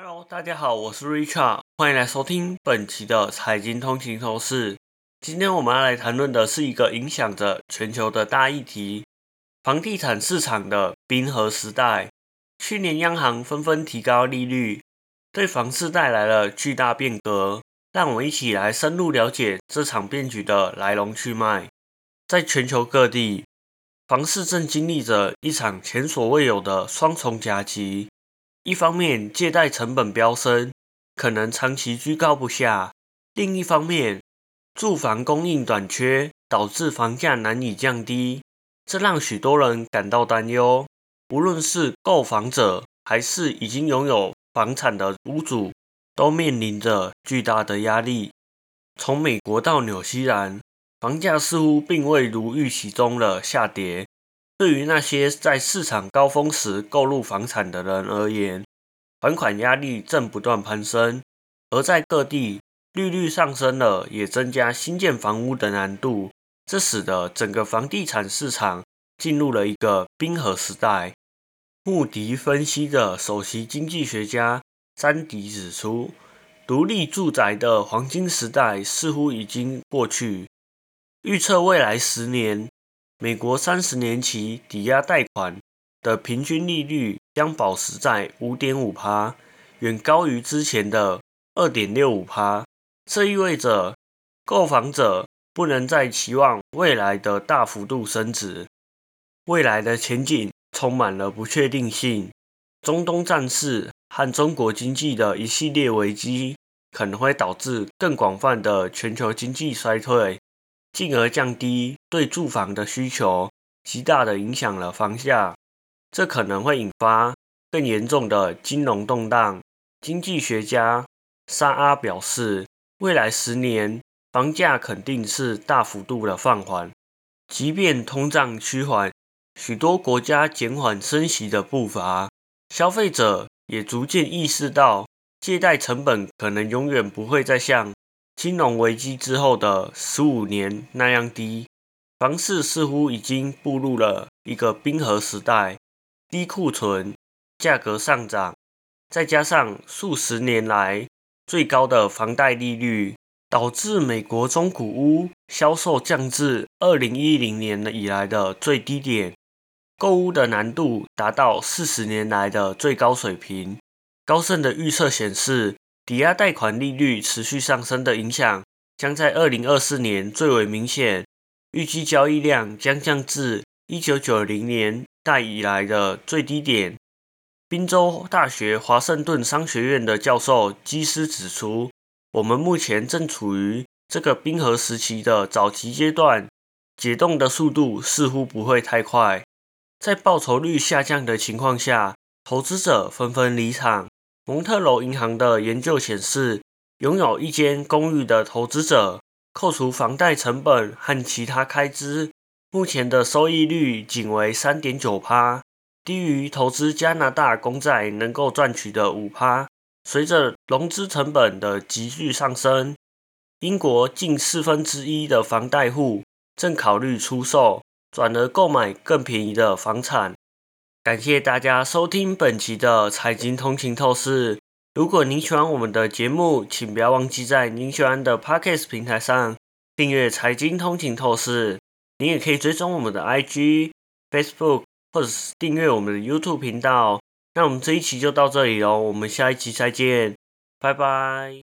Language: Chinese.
Hello，大家好，我是 Richard，欢迎来收听本期的财经通勤透视。今天我们要来谈论的是一个影响着全球的大议题——房地产市场的冰河时代。去年央行纷纷提高利率，对房市带来了巨大变革。让我们一起来深入了解这场变局的来龙去脉。在全球各地，房市正经历着一场前所未有的双重夹击。一方面，借贷成本飙升，可能长期居高不下；另一方面，住房供应短缺，导致房价难以降低，这让许多人感到担忧。无论是购房者，还是已经拥有房产的屋主，都面临着巨大的压力。从美国到纽西兰，房价似乎并未如预期中的下跌。对于那些在市场高峰时购入房产的人而言，还款压力正不断攀升；而在各地，利率上升了，也增加新建房屋的难度，这使得整个房地产市场进入了一个冰河时代。穆迪分析的首席经济学家詹迪指出，独立住宅的黄金时代似乎已经过去，预测未来十年。美国三十年期抵押贷款的平均利率将保持在五点五趴，远高于之前的二点六五趴。这意味着购房者不能再期望未来的大幅度升值。未来的前景充满了不确定性。中东战事和中国经济的一系列危机可能会导致更广泛的全球经济衰退。进而降低对住房的需求，极大的影响了房价。这可能会引发更严重的金融动荡。经济学家沙阿表示，未来十年房价肯定是大幅度的放缓。即便通胀趋缓，许多国家减缓升息的步伐，消费者也逐渐意识到，借贷成本可能永远不会再像。金融危机之后的十五年那样低，房市似乎已经步入了一个冰河时代。低库存、价格上涨，再加上数十年来最高的房贷利率，导致美国中古屋销售降至二零一零年以来的最低点，购屋的难度达到四十年来的最高水平。高盛的预测显示。抵押贷款利率持续上升的影响将在二零二四年最为明显，预计交易量将降至一九九零年代以来的最低点。宾州大学华盛顿商学院的教授基斯指出，我们目前正处于这个冰河时期的早期阶段，解冻的速度似乎不会太快。在报酬率下降的情况下，投资者纷纷离场。蒙特楼银行的研究显示，拥有一间公寓的投资者，扣除房贷成本和其他开支，目前的收益率仅为三点九趴，低于投资加拿大公债能够赚取的五趴。随着融资成本的急剧上升，英国近四分之一的房贷户正考虑出售，转而购买更便宜的房产。感谢大家收听本期的财经通勤透视。如果您喜欢我们的节目，请不要忘记在您喜欢的 Podcast 平台上订阅财经通勤透视。您也可以追踪我们的 IG、Facebook，或者是订阅我们的 YouTube 频道。那我们这一期就到这里喽，我们下一期再见，拜拜。